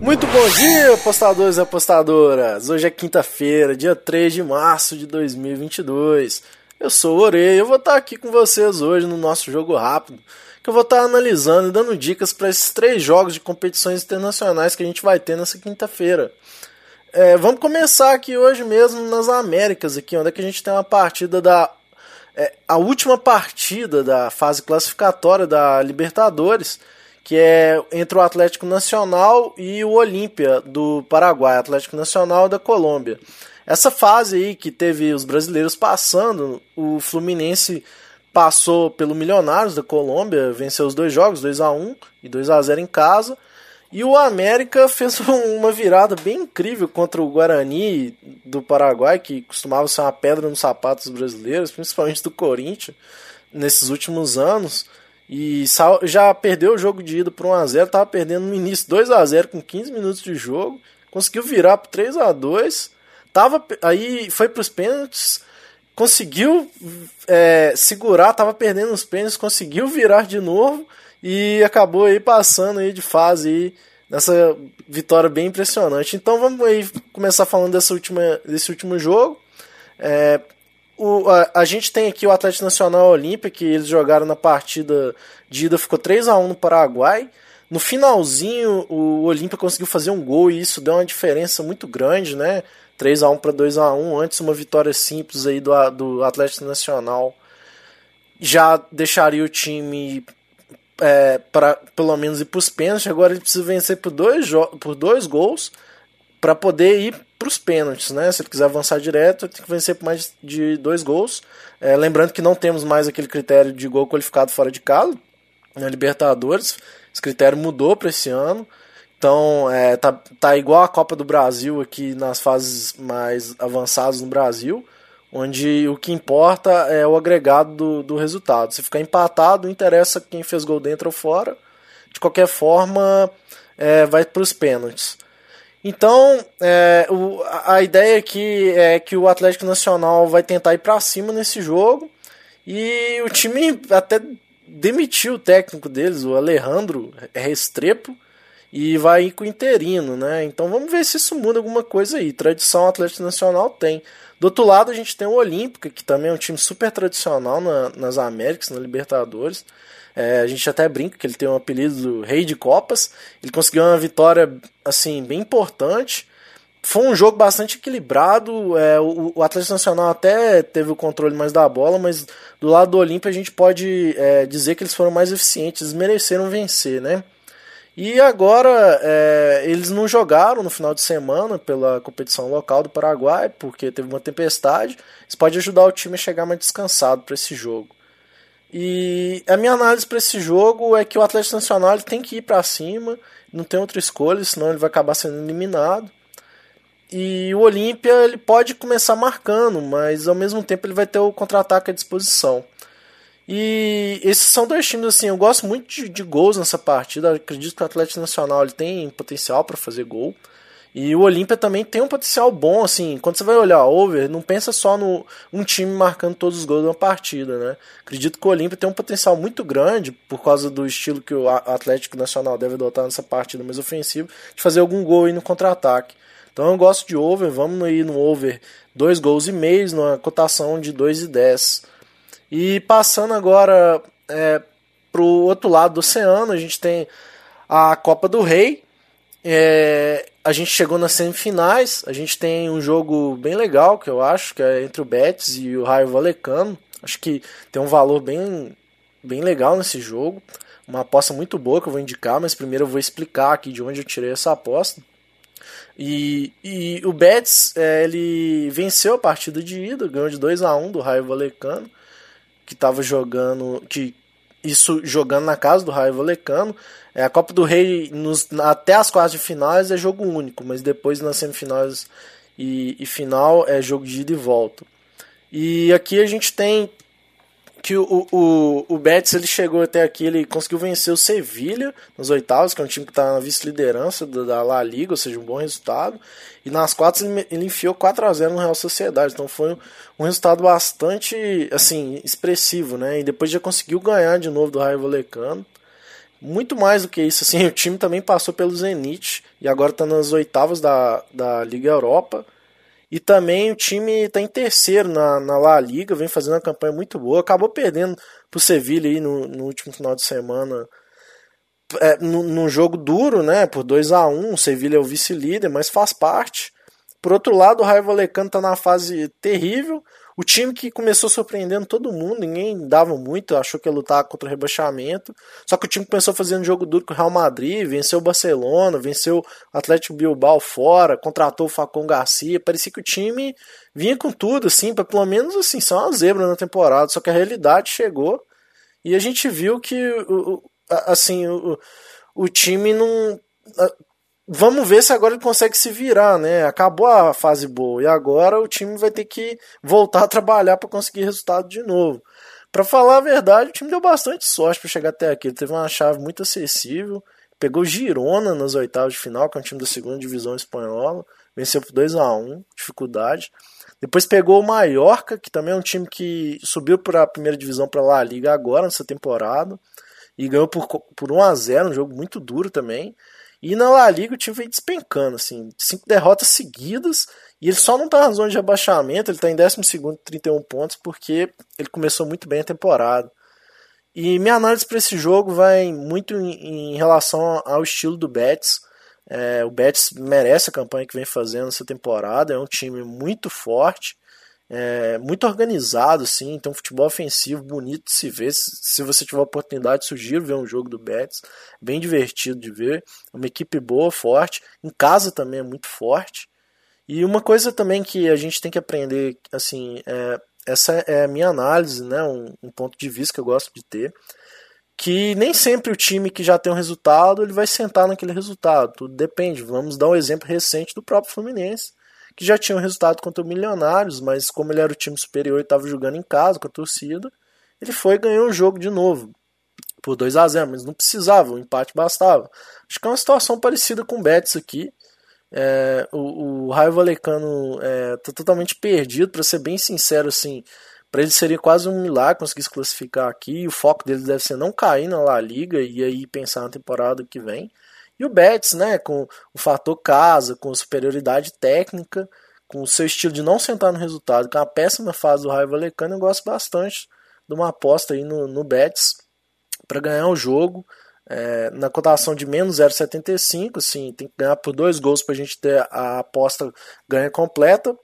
Muito bom dia, apostadores e apostadoras! Hoje é quinta-feira, dia 3 de março de 2022. Eu sou o Orei e eu vou estar aqui com vocês hoje no nosso jogo rápido, que eu vou estar analisando e dando dicas para esses três jogos de competições internacionais que a gente vai ter nessa quinta-feira. É, vamos começar aqui hoje mesmo nas Américas, aqui, onde é que a gente tem uma partida da. É, a última partida da fase classificatória da Libertadores que é entre o Atlético Nacional e o Olímpia do Paraguai, Atlético Nacional da Colômbia. Essa fase aí que teve os brasileiros passando, o Fluminense passou pelo Milionários da Colômbia, venceu os dois jogos, 2 a 1 e 2 a 0 em casa. E o América fez uma virada bem incrível contra o Guarani do Paraguai, que costumava ser uma pedra nos sapatos brasileiros, principalmente do Corinthians, nesses últimos anos. E já perdeu o jogo de ida por 1x0, tava perdendo no início 2x0 com 15 minutos de jogo. Conseguiu virar por 3x2. Tava, aí foi para os pênaltis. Conseguiu é, segurar, tava perdendo os pênaltis, conseguiu virar de novo e acabou aí passando aí de fase aí nessa vitória bem impressionante. Então vamos aí começar falando dessa última, desse último jogo. É, o, a, a, gente tem aqui o Atlético Nacional Olímpia, que eles jogaram na partida de ida, ficou 3 a 1 no Paraguai. No finalzinho, o Olímpia conseguiu fazer um gol e isso deu uma diferença muito grande, né? 3 a 1 para 2 a 1 antes uma vitória simples aí do, do Atlético Nacional já deixaria o time é, para pelo menos ir para os pênaltis. Agora ele precisa vencer por dois, por dois gols para poder ir para os pênaltis, né? Se ele quiser avançar direto, tem que vencer por mais de dois gols. É, lembrando que não temos mais aquele critério de gol qualificado fora de casa na Libertadores. Esse critério mudou para esse ano. Então, é, tá, tá igual a Copa do Brasil aqui nas fases mais avançadas no Brasil, onde o que importa é o agregado do, do resultado. Se ficar empatado, interessa quem fez gol dentro ou fora. De qualquer forma, é, vai para os pênaltis. Então, é, o, a ideia aqui é que o Atlético Nacional vai tentar ir para cima nesse jogo e o time até demitiu o técnico deles, o Alejandro Restrepo, e vai ir com o interino, né? Então vamos ver se isso muda alguma coisa aí. Tradição Atlético Nacional tem. Do outro lado a gente tem o Olímpica, que também é um time super tradicional na, nas Américas, na Libertadores. É, a gente até brinca que ele tem um apelido do Rei de Copas. Ele conseguiu uma vitória assim bem importante. Foi um jogo bastante equilibrado. É, o, o Atlético Nacional até teve o controle mais da bola, mas do lado do Olímpia a gente pode é, dizer que eles foram mais eficientes, eles mereceram vencer, né? E agora é, eles não jogaram no final de semana pela competição local do Paraguai, porque teve uma tempestade. Isso pode ajudar o time a chegar mais descansado para esse jogo. E a minha análise para esse jogo é que o Atlético Nacional tem que ir para cima, não tem outra escolha, senão ele vai acabar sendo eliminado. E o Olímpia ele pode começar marcando, mas ao mesmo tempo ele vai ter o contra-ataque à disposição. E esses são dois times assim, eu gosto muito de, de gols nessa partida. Acredito que o Atlético Nacional ele tem potencial para fazer gol. E o Olímpia também tem um potencial bom, assim, quando você vai olhar over, não pensa só no um time marcando todos os gols de uma partida, né? Acredito que o Olímpia tem um potencial muito grande, por causa do estilo que o Atlético Nacional deve adotar nessa partida mais ofensiva, de fazer algum gol aí no contra-ataque. Então eu gosto de over, vamos ir no over dois gols e meio, numa cotação de 2,10. E E passando agora é, pro outro lado do oceano, a gente tem a Copa do Rei, é, a gente chegou nas semifinais, a gente tem um jogo bem legal, que eu acho, que é entre o Betis e o Raio Valecano. Acho que tem um valor bem, bem legal nesse jogo. Uma aposta muito boa que eu vou indicar, mas primeiro eu vou explicar aqui de onde eu tirei essa aposta. E, e o Betis, é, ele venceu a partida de ida, ganhou de 2 a 1 do Raio Valecano, que estava jogando, que isso jogando na casa do Raio Valecano. É, a Copa do Rei nos, até as quartas de finais é jogo único, mas depois nas semifinais e, e final é jogo de ida e volta. E aqui a gente tem que o, o, o Betis ele chegou até aqui, ele conseguiu vencer o Sevilha nos oitavos, que é um time que está na vice-liderança da La Liga, ou seja, um bom resultado. E nas quartas ele, ele enfiou 4 a 0 no Real Sociedade, então foi um, um, resultado bastante assim expressivo, né? E depois já conseguiu ganhar de novo do Raio Valecano. muito mais do que isso, assim, o time também passou pelo Zenit e agora está nas oitavas da, da Liga Europa. E também o time está em terceiro na, na La Liga, vem fazendo uma campanha muito boa. Acabou perdendo para o Sevilha aí no, no último final de semana. É, num jogo duro, né? Por 2 a 1 um, o Sevilha é o vice-líder, mas faz parte. Por outro lado, o Raio Vallecano está na fase terrível. O time que começou surpreendendo todo mundo, ninguém dava muito, achou que ia lutar contra o rebaixamento. Só que o time começou fazendo jogo duro com o Real Madrid, venceu o Barcelona, venceu o Atlético Bilbao fora, contratou o Facon Garcia. Parecia que o time vinha com tudo, assim, para pelo menos assim, ser uma zebra na temporada. Só que a realidade chegou e a gente viu que, assim, o, o time não Vamos ver se agora ele consegue se virar, né? Acabou a fase boa e agora o time vai ter que voltar a trabalhar para conseguir resultado de novo. Para falar a verdade, o time deu bastante sorte para chegar até aqui. Ele teve uma chave muito acessível, pegou Girona nas oitavas de final, que é um time da segunda divisão espanhola, venceu por 2 a 1 dificuldade. Depois pegou o Mallorca, que também é um time que subiu para a primeira divisão para La Liga agora nessa temporada e ganhou por, por 1 a 0, um jogo muito duro também. E na La Liga o time vem despencando, assim, cinco derrotas seguidas, e ele só não tá na zona de abaixamento, ele tá em 12 31 pontos, porque ele começou muito bem a temporada. E minha análise para esse jogo vai muito em, em, relação ao estilo do Betis. É, o Betis merece a campanha que vem fazendo essa temporada, é um time muito forte, é, muito organizado, sim, tem um futebol ofensivo bonito de se ver. Se você tiver oportunidade, sugiro ver um jogo do Betis, bem divertido de ver. Uma equipe boa, forte, em casa também é muito forte. E uma coisa também que a gente tem que aprender, assim, é, essa é a minha análise, né, um, um ponto de vista que eu gosto de ter, que nem sempre o time que já tem um resultado ele vai sentar naquele resultado. Tudo depende. Vamos dar um exemplo recente do próprio Fluminense que já tinha um resultado contra o Milionários, mas como ele era o time superior e estava jogando em casa com a torcida, ele foi e ganhou o jogo de novo por 2 a 0 mas não precisava, o empate bastava. Acho que é uma situação parecida com o Betis aqui. É, o, o Raio Valecano é, tá totalmente perdido, para ser bem sincero, assim, para ele seria quase um milagre conseguir se classificar aqui. O foco dele deve ser não cair na La Liga e aí pensar na temporada que vem. E o Betis, né, com o fator casa, com superioridade técnica, com o seu estilo de não sentar no resultado, com a péssima fase do Raio Valecano, eu gosto bastante de uma aposta aí no, no Betis para ganhar o jogo. É, na cotação de menos 0,75, assim, tem que ganhar por dois gols para a gente ter a aposta ganha completa.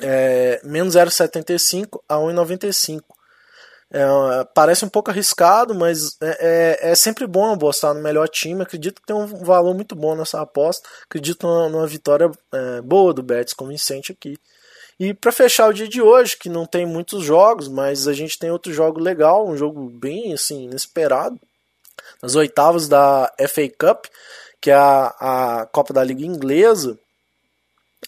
É, menos 0,75 a 1,95. É, parece um pouco arriscado, mas é, é, é, sempre bom apostar no melhor time. Acredito que tem um valor muito bom nessa aposta. Acredito numa, numa vitória é, boa do Betis, convincente aqui. E para fechar o dia de hoje, que não tem muitos jogos, mas a gente tem outro jogo legal, um jogo bem assim inesperado. Nas oitavas da FA Cup, que é a, a Copa da Liga Inglesa,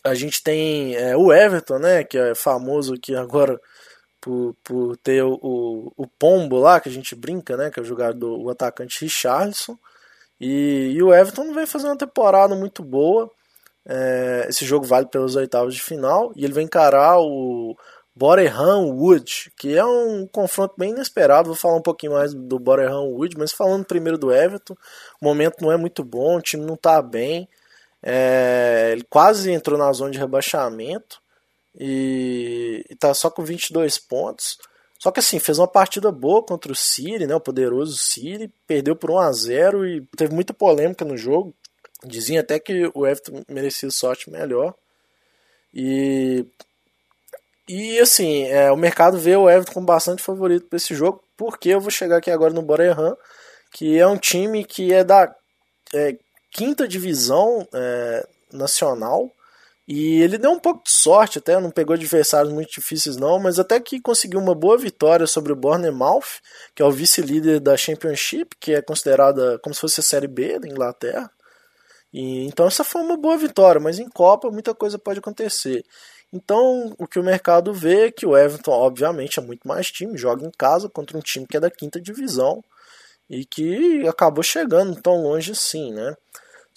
a gente tem é, o Everton, né, que é famoso aqui agora por, por ter o, o, o, Pombo lá, que a gente brinca, né? Que é o jogador, o atacante Richarlison. E, e o Everton vem fazer uma temporada muito boa. É, esse jogo vale pelos oitavos de final. E ele vai encarar o Boreham Wood, que é um confronto bem inesperado. Vou falar um pouquinho mais do Boreham Wood, mas falando primeiro do Everton, o momento não é muito bom, o time não está bem. É, ele quase entrou na zona de rebaixamento e, está só com 22 pontos. Só que assim, fez uma partida boa contra o City, né, o poderoso City, perdeu por 1 a 0 e teve muita polêmica no jogo. Diziam até que o Everton merecia sorte melhor. E e assim, é, o mercado vê o Everton como bastante favorito para esse jogo, porque eu vou chegar aqui agora no Boreham, que é um time que é da é, quinta divisão é, nacional e ele deu um pouco de sorte até, não pegou adversários muito difíceis não, mas até que conseguiu uma boa vitória sobre o Bournemouth, que é o vice-líder da Championship, que é considerada como se fosse a Série B da Inglaterra. E, então essa foi uma boa vitória, mas em Copa muita coisa pode acontecer. Então o que o mercado vê é que o Everton, obviamente, é muito mais time, joga em casa contra um time que é da quinta divisão e que acabou chegando tão longe assim, né?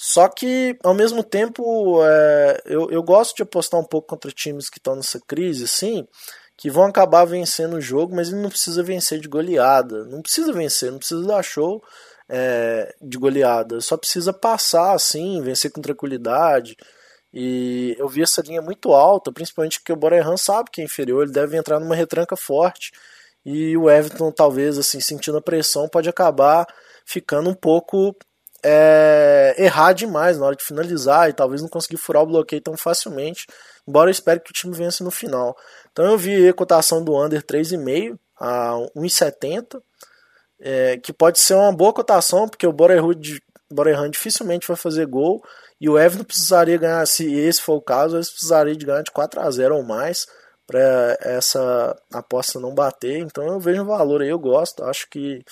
Só que, ao mesmo tempo, é, eu, eu gosto de apostar um pouco contra times que estão nessa crise, assim, que vão acabar vencendo o jogo, mas ele não precisa vencer de goleada. Não precisa vencer, não precisa dar show. é, de goleada. Só precisa passar assim, vencer com tranquilidade. E eu vi essa linha muito alta, principalmente porque o Borerran sabe que é inferior, ele deve entrar numa retranca forte. E o Everton, talvez, assim, sentindo a pressão, pode acabar ficando um pouco é, errar demais na hora de finalizar e talvez não conseguir furar o bloqueio tão facilmente. Embora eu espere que o time vence no final. Então eu vi a cotação do under 3,5 a 1,70, é, que pode ser uma boa cotação, porque o Borerhan dificilmente vai fazer gol. E o Everton precisaria ganhar, se esse for o caso, eles precisariam de ganhar de 4 a 0 ou mais para essa aposta não bater. Então eu vejo um valor aí, eu gosto. Acho que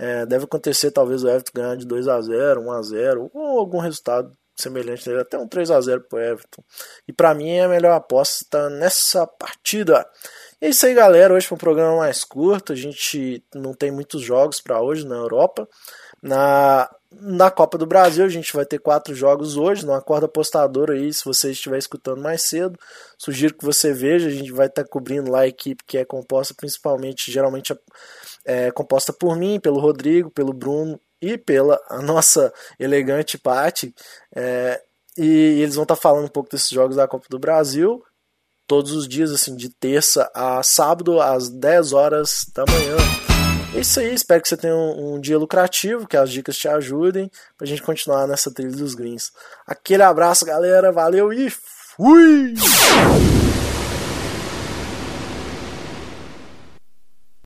é, deve acontecer talvez o Everton ganhar de 2 a 0 1 a 0 ou algum resultado semelhante, até um 3 a 0 pro Everton. E para mim é a melhor aposta nessa partida. E é isso aí, galera. Hoje foi um programa mais curto. A gente não tem muitos jogos para hoje na Europa. Na, na Copa do Brasil, a gente vai ter quatro jogos hoje. Não acorda apostador aí, se você estiver escutando mais cedo. Sugiro que você veja. A gente vai estar tá cobrindo lá a equipe que é composta principalmente, geralmente é composta por mim, pelo Rodrigo, pelo Bruno e pela nossa elegante Pati. É, e eles vão estar tá falando um pouco desses jogos da Copa do Brasil todos os dias, assim, de terça a sábado, às 10 horas da manhã. É isso aí, espero que você tenha um, um dia lucrativo, que as dicas te ajudem pra gente continuar nessa trilha dos greens. Aquele abraço, galera, valeu e fui!